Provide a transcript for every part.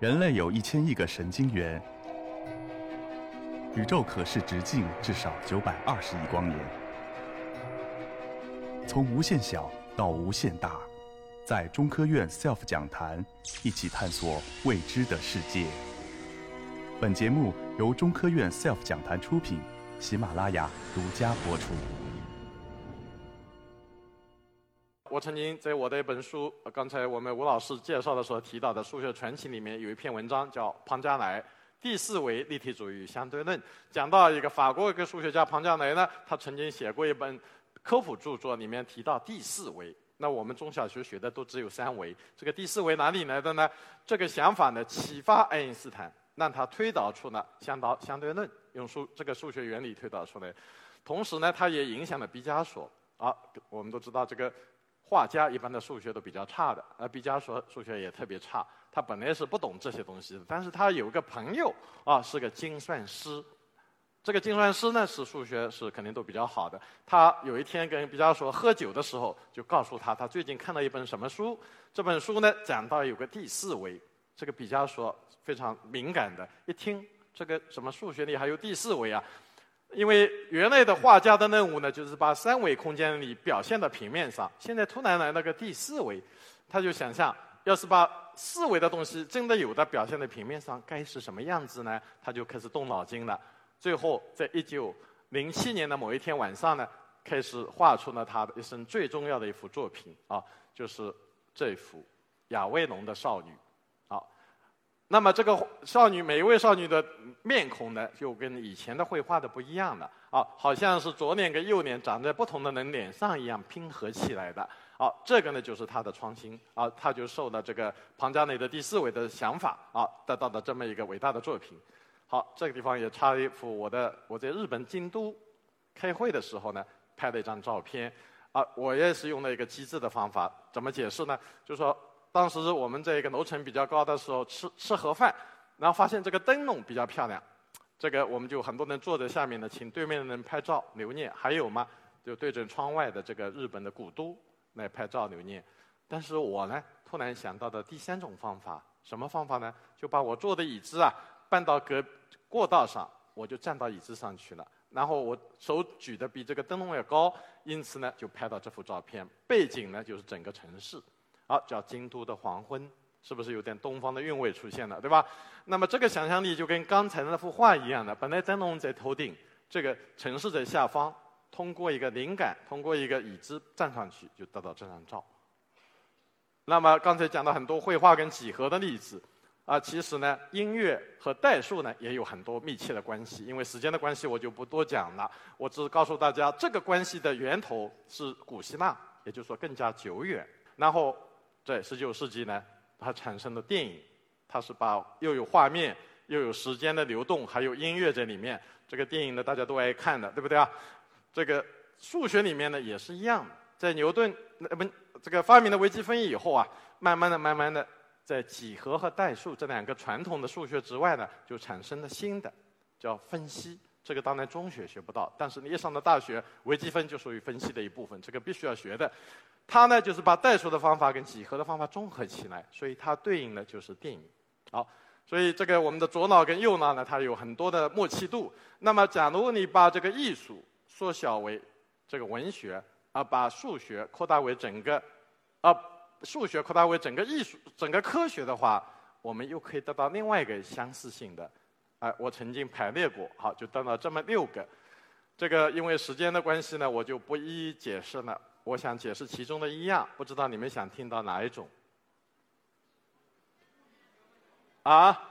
人类有一千亿个神经元，宇宙可视直径至少九百二十亿光年。从无限小到无限大，在中科院 SELF 讲坛一起探索未知的世界。本节目由中科院 SELF 讲坛出品，喜马拉雅独家播出。我曾经在我的一本书，刚才我们吴老师介绍的时候提到的《数学传奇》里面有一篇文章叫《庞加莱第四维立体主义相对论》，讲到一个法国一个数学家庞加莱呢，他曾经写过一本科普著作，里面提到第四维。那我们中小学学的都只有三维，这个第四维哪里来的呢？这个想法呢，启发爱因斯坦，让他推导出了相导相对论，用数这个数学原理推导出来。同时呢，他也影响了毕加索。啊，我们都知道这个画家一般的数学都比较差的，而毕加索数学也特别差。他本来是不懂这些东西的，但是他有个朋友啊，是个精算师。这个精算师呢，是数学是肯定都比较好的。他有一天跟毕加索喝酒的时候，就告诉他，他最近看了一本什么书。这本书呢，讲到有个第四维。这个毕加索非常敏感的，一听这个什么数学里还有第四维啊，因为原来的画家的任务呢，就是把三维空间里表现到平面上。现在突然来了个第四维，他就想象，要是把四维的东西真的有的表现在平面上，该是什么样子呢？他就开始动脑筋了。最后，在一九零七年的某一天晚上呢，开始画出了他的一生最重要的一幅作品啊，就是这幅亚威农的少女。那么这个少女每一位少女的面孔呢，就跟以前的绘画的不一样了啊，好像是左脸跟右脸长在不同的人脸上一样拼合起来的。啊，这个呢就是他的创新啊，他就受了这个庞加内的第四维的想法啊，得到的这么一个伟大的作品。好，这个地方也插了一幅我的我在日本京都开会的时候呢拍的一张照片啊，我也是用了一个机智的方法，怎么解释呢？就是说当时我们在一个楼层比较高的时候吃吃盒饭，然后发现这个灯笼比较漂亮，这个我们就很多人坐在下面呢，请对面的人拍照留念。还有吗？就对着窗外的这个日本的古都来拍照留念。但是我呢，突然想到的第三种方法，什么方法呢？就把我坐的椅子啊搬到隔过道上，我就站到椅子上去了。然后我手举的比这个灯笼要高，因此呢，就拍到这幅照片。背景呢，就是整个城市，好，叫京都的黄昏，是不是有点东方的韵味出现了，对吧？那么这个想象力就跟刚才那幅画一样的，本来灯笼在头顶，这个城市在下方，通过一个灵感，通过一个椅子站上去，就得到这张照。那么刚才讲到很多绘画跟几何的例子，啊，其实呢，音乐和代数呢也有很多密切的关系。因为时间的关系，我就不多讲了。我只告诉大家，这个关系的源头是古希腊，也就是说更加久远。然后在十九世纪呢，它产生了电影，它是把又有画面，又有时间的流动，还有音乐在里面。这个电影呢，大家都爱看的，对不对啊？这个数学里面呢也是一样的，在牛顿那不这个发明了微积分以后啊，慢慢的、慢慢的，在几何和代数这两个传统的数学之外呢，就产生了新的，叫分析。这个当然中学学不到，但是你一上了大学，微积分就属于分析的一部分，这个必须要学的。它呢就是把代数的方法跟几何的方法综合起来，所以它对应的就是电影。好，所以这个我们的左脑跟右脑呢，它有很多的默契度。那么，假如你把这个艺术缩小为这个文学，啊，把数学扩大为整个，啊，数学扩大为整个艺术、整个科学的话，我们又可以得到另外一个相似性的。哎，我曾经排列过，好，就得到这么六个。这个因为时间的关系呢，我就不一一解释了。我想解释其中的一样，不知道你们想听到哪一种？啊？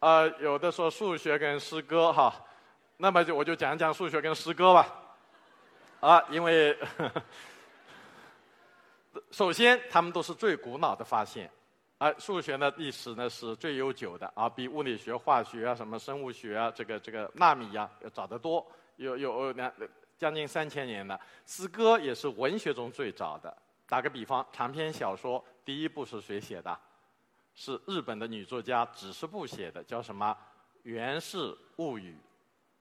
呃，有的说数学跟诗歌哈，那么就我就讲讲数学跟诗歌吧。啊，因为 首先他们都是最古老的发现，而数学的历史呢是最悠久的啊，比物理学、化学啊、什么生物学啊、这个这个纳米呀要早得多，有有两将近三千年了。诗歌也是文学中最早的。打个比方，长篇小说第一部是谁写的？是日本的女作家指示部写的，叫什么《源氏物语》，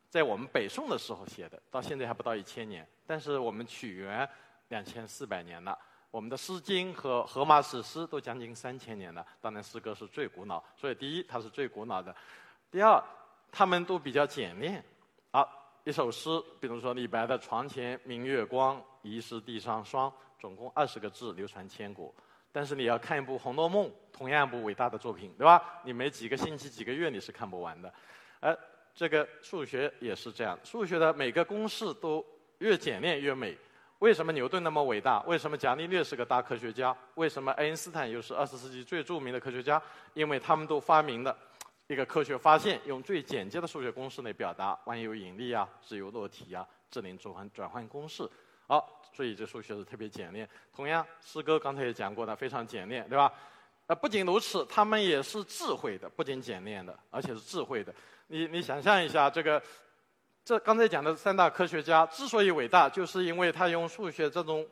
在我们北宋的时候写的，到现在还不到一千年，但是我们取源两千四百年了。我们的《诗经》和《荷马史诗》都将近三千年了，当然诗歌是最古老，所以第一它是最古老的。第二，他们都比较简练。啊，一首诗，比如说李白的“床前明月光，疑是地上霜”，总共二十个字，流传千古。但是你要看一部《红楼梦》，同样一部伟大的作品，对吧？你没几个星期、几个月你是看不完的。而这个数学也是这样，数学的每个公式都越简练越美。为什么牛顿那么伟大？为什么伽利略是个大科学家？为什么爱因斯坦又是二十世纪最著名的科学家？因为他们都发明了一个科学发现，用最简洁的数学公式来表达万有引力啊、自由落体啊、智能转换转换公式。好，所以这数学是特别简练。同样，诗歌刚才也讲过的，非常简练，对吧？呃，不仅如此，他们也是智慧的，不仅简练的，而且是智慧的。你你想象一下这个。这刚才讲的三大科学家之所以伟大，就是因为他用数学这种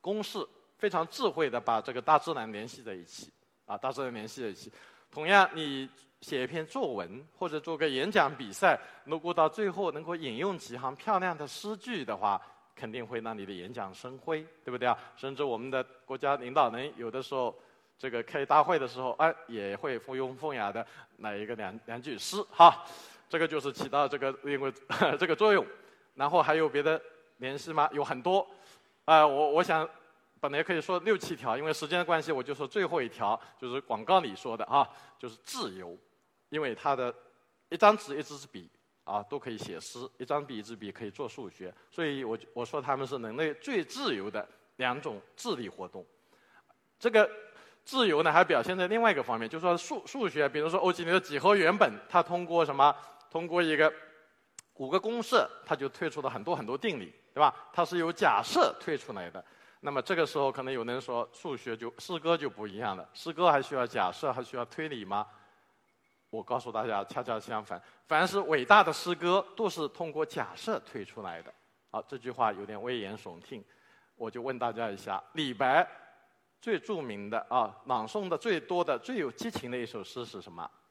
公式非常智慧的把这个大自然联系在一起，啊，大自然联系在一起。同样，你写一篇作文或者做个演讲比赛，如果到最后能够引用几行漂亮的诗句的话，肯定会让你的演讲生辉，对不对啊？甚至我们的国家领导人有的时候这个开大会的时候，哎，也会附庸风雅的来一个两两句诗，哈。这个就是起到这个因为 这个作用，然后还有别的联系吗？有很多，啊，我我想本来可以说六七条，因为时间的关系，我就说最后一条，就是广告里说的啊，就是自由，因为它的一张纸一支笔啊都可以写诗，一张笔一支笔可以做数学，所以我我说他们是人类最自由的两种智力活动，这个。自由呢，还表现在另外一个方面，就是说数数学，比如说欧几里得几何原本，它通过什么？通过一个五个公式，它就推出了很多很多定理，对吧？它是由假设推出来的。那么这个时候，可能有人说，数学就诗歌就不一样了，诗歌还需要假设，还需要推理吗？我告诉大家，恰恰相反，凡是伟大的诗歌，都是通过假设推出来的。好，这句话有点危言耸听，我就问大家一下，李白。最著名的啊，朗诵的最多的、最有激情的一首诗是什么？《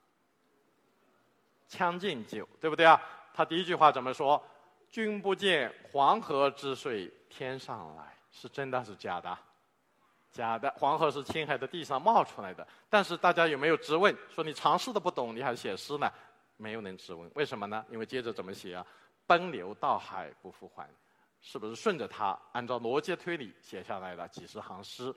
将进酒》，对不对啊？他第一句话怎么说？“君不见黄河之水天上来”，是真的是假的？假的。黄河是青海的地上冒出来的。但是大家有没有质问？说你常识都不懂，你还写诗呢？没有人质问。为什么呢？因为接着怎么写啊？“奔流到海不复还”，是不是顺着它按照逻辑推理写下来的几十行诗？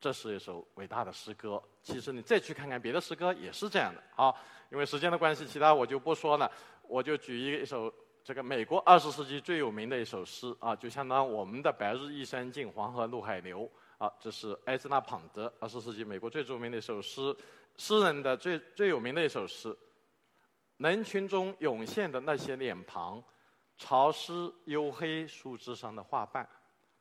这是一首伟大的诗歌。其实你再去看看别的诗歌，也是这样的。好，因为时间的关系，其他我就不说了。我就举一一首这个美国二十世纪最有名的一首诗啊，就相当我们的“白日依山尽，黄河入海流”啊。这是埃兹纳·庞德，二十世纪美国最著名的一首诗，诗人的最最有名的一首诗。人群中涌现的那些脸庞，潮湿黝黑树枝上的花瓣。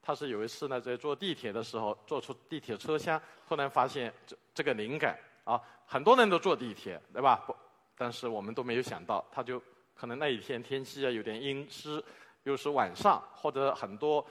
他是有一次呢，在坐地铁的时候，坐出地铁车厢，突然发现这这个灵感啊，很多人都坐地铁，对吧？不，但是我们都没有想到，他就可能那一天天气啊有点阴湿，又是晚上，或者很多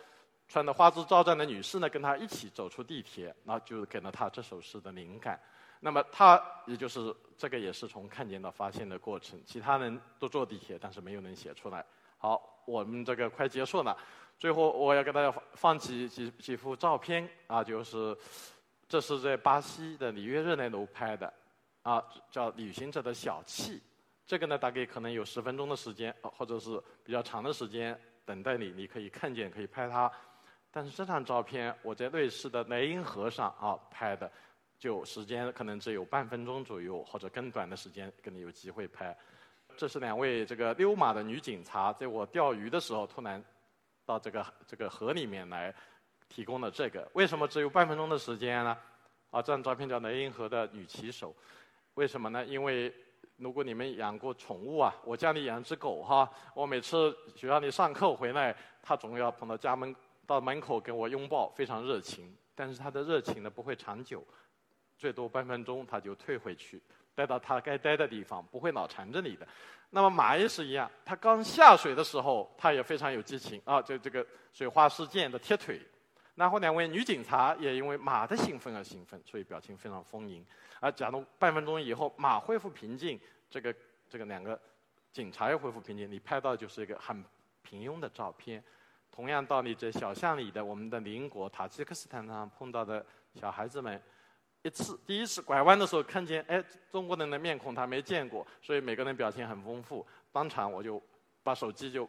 穿的花枝招展的女士呢跟他一起走出地铁，那就给了他这首诗的灵感。那么他也就是这个也是从看见到发现的过程，其他人都坐地铁，但是没有能写出来。好，我们这个快结束了。最后，我要给大家放几几几幅照片啊，就是这是在巴西的里约热内卢拍的，啊，叫《旅行者的小憩》。这个呢，大概可能有十分钟的时间，或者是比较长的时间等待你，你可以看见，可以拍它。但是这张照片我在瑞士的莱茵河上啊拍的，就时间可能只有半分钟左右，或者更短的时间，跟你有机会拍。这是两位这个溜马的女警察，在我钓鱼的时候突然。到这个这个河里面来，提供了这个。为什么只有半分钟的时间呢？啊，这张照片叫雷茵河的女骑手。为什么呢？因为如果你们养过宠物啊，我家里养只狗哈，我每次学校里上课回来，它总要跑到家门到门口跟我拥抱，非常热情。但是它的热情呢不会长久，最多半分钟它就退回去，待到它该待的地方，不会老缠着你的。那么马也是一样，它刚下水的时候，它也非常有激情啊，就这个水花四溅的踢腿。然后两位女警察也因为马的兴奋而兴奋，所以表情非常丰盈。而假如半分钟以后马恢复平静，这个这个两个警察又恢复平静，你拍到就是一个很平庸的照片。同样道理，在小巷里的我们的邻国塔吉克斯坦上碰到的小孩子们，一次第一次拐弯的时候看见，哎，中国人的面孔他没见过，所以每个人表情很丰富。当场我就把手机就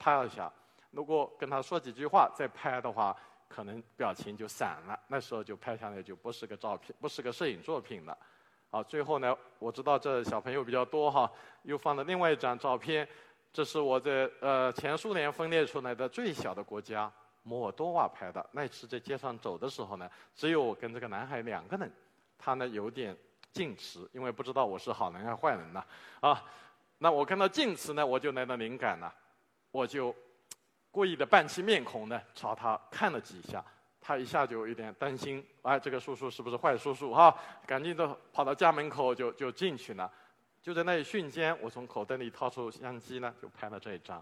拍了一下，如果跟他说几句话再拍的话，可能表情就散了。那时候就拍下来就不是个照片，不是个摄影作品了。好，最后呢，我知道这小朋友比较多哈，又放了另外一张照片，这是我在呃前苏联分裂出来的最小的国家摩尔多瓦拍的。那次在街上走的时候呢，只有我跟这个男孩两个人，他呢有点矜持，因为不知道我是好人还是坏人呢。啊，那我看到矜持呢，我就来了灵感了，我就故意的扮起面孔呢，朝他看了几下。他一下就有点担心，哎，这个叔叔是不是坏叔叔哈？赶紧的跑到家门口就就进去了。就在那一瞬间，我从口袋里掏出相机呢，就拍了这一张。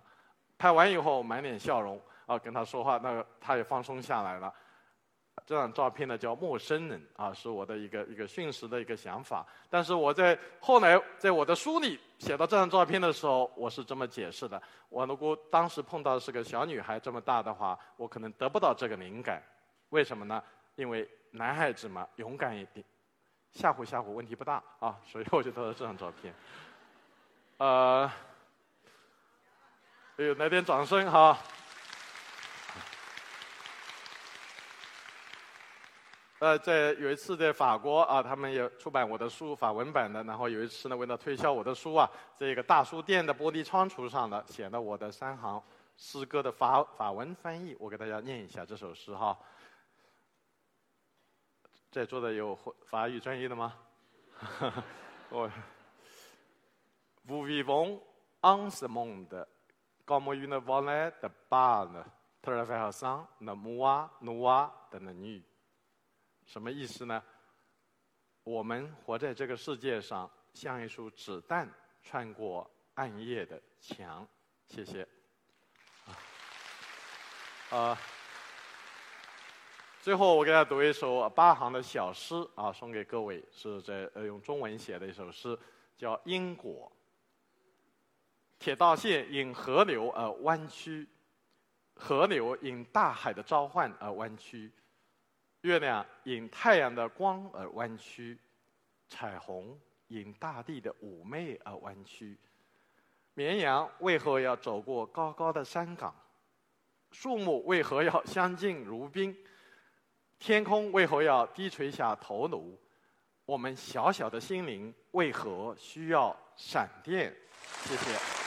拍完以后，满脸笑容啊，跟他说话，那个他也放松下来了。这张照片呢叫陌生人啊，是我的一个一个瞬时的一个想法。但是我在后来在我的书里写到这张照片的时候，我是这么解释的：我如果当时碰到是个小女孩这么大的话，我可能得不到这个灵感。为什么呢？因为男孩子嘛，勇敢一点，吓唬吓唬问题不大啊，所以我就得了这张照片。呃，哎呦，来点掌声哈！呃，在有一次在法国啊，他们也出版我的书法文版的，然后有一次呢，为了推销我的书啊，这个大书店的玻璃窗橱上呢，写了我的三行诗歌的法法文翻译，我给大家念一下这首诗哈。在座的有法语专业的吗？我，Vous vivons en ce monde comme une vallée de balles traversant le mois noir de la nuit。什么意思呢？我们活在这个世界上，像一束子弹穿过暗夜的墙。谢谢。啊。最后，我给大家读一首八行的小诗啊，送给各位，是在呃用中文写的一首诗，叫《因果》。铁道线因河流而弯曲，河流因大海的召唤而弯曲，月亮因太阳的光而弯曲，彩虹因大地的妩媚而弯曲。绵羊为何要走过高高的山岗？树木为何要相敬如宾？天空为何要低垂下头颅？我们小小的心灵为何需要闪电？谢谢。